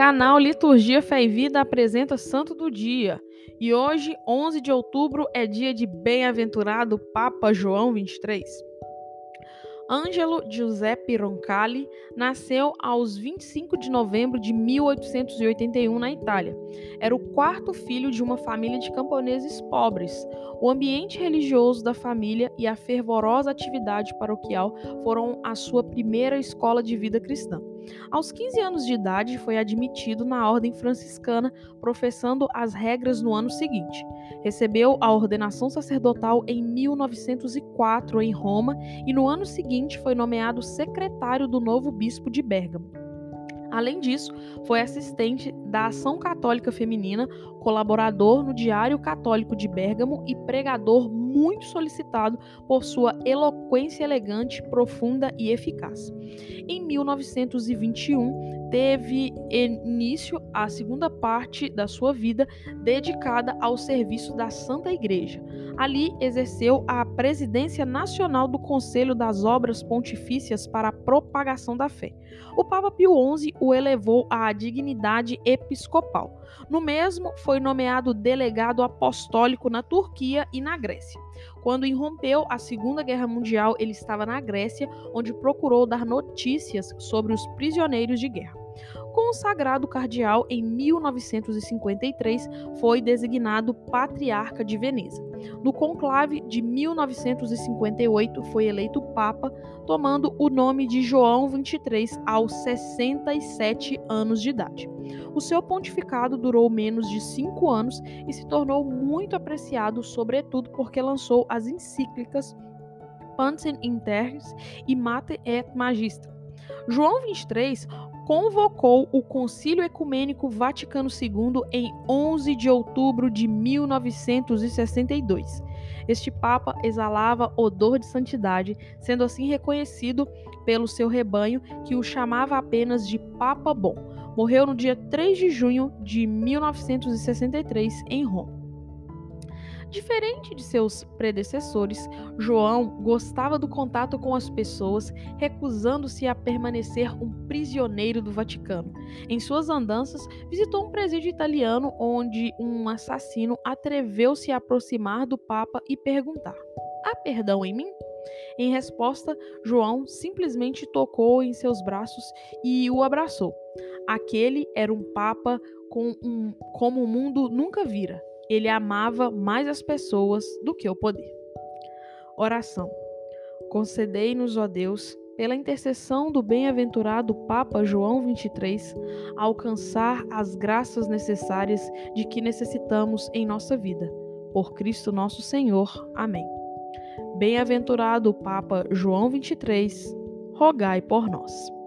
Canal Liturgia Fé e Vida apresenta Santo do Dia. E hoje, 11 de outubro, é dia de bem-aventurado Papa João 23. Ângelo Giuseppe Roncalli nasceu aos 25 de novembro de 1881 na Itália. Era o quarto filho de uma família de camponeses pobres. O ambiente religioso da família e a fervorosa atividade paroquial foram a sua primeira escola de vida cristã. Aos 15 anos de idade, foi admitido na ordem franciscana, professando as regras no ano seguinte. Recebeu a ordenação sacerdotal em 1904 em Roma e no ano seguinte foi nomeado secretário do novo bispo de Bérgamo. Além disso, foi assistente da Ação Católica Feminina, colaborador no Diário Católico de Bérgamo e pregador muito solicitado por sua eloquência elegante, profunda e eficaz. Em 1921, teve início a segunda parte da sua vida dedicada ao serviço da Santa Igreja. Ali exerceu a presidência nacional do Conselho das Obras Pontifícias para a Propagação da Fé. O Papa Pio XI o elevou à dignidade episcopal. No mesmo, foi nomeado delegado apostólico na Turquia e na Grécia. Quando irrompeu a Segunda Guerra Mundial, ele estava na Grécia, onde procurou dar notícias sobre os prisioneiros de guerra. Consagrado cardeal em 1953, foi designado patriarca de Veneza. No conclave de 1958, foi eleito papa, tomando o nome de João XXIII aos 67 anos de idade. O seu pontificado durou menos de cinco anos e se tornou muito apreciado, sobretudo porque lançou as encíclicas Pantem in Terris e Mater et Magistra. João 23 convocou o Concílio Ecumênico Vaticano II em 11 de outubro de 1962. Este Papa exalava odor de santidade, sendo assim reconhecido pelo seu rebanho, que o chamava apenas de Papa Bom. Morreu no dia 3 de junho de 1963 em Roma. Diferente de seus predecessores, João gostava do contato com as pessoas, recusando-se a permanecer um prisioneiro do Vaticano. Em suas andanças, visitou um presídio italiano onde um assassino atreveu-se a aproximar do Papa e perguntar: Há perdão em mim? Em resposta, João simplesmente tocou em seus braços e o abraçou. Aquele era um Papa com um, como o mundo nunca vira ele amava mais as pessoas do que o poder. Oração. Concedei-nos, ó Deus, pela intercessão do bem-aventurado Papa João 23, alcançar as graças necessárias de que necessitamos em nossa vida. Por Cristo nosso Senhor. Amém. Bem-aventurado Papa João 23, rogai por nós.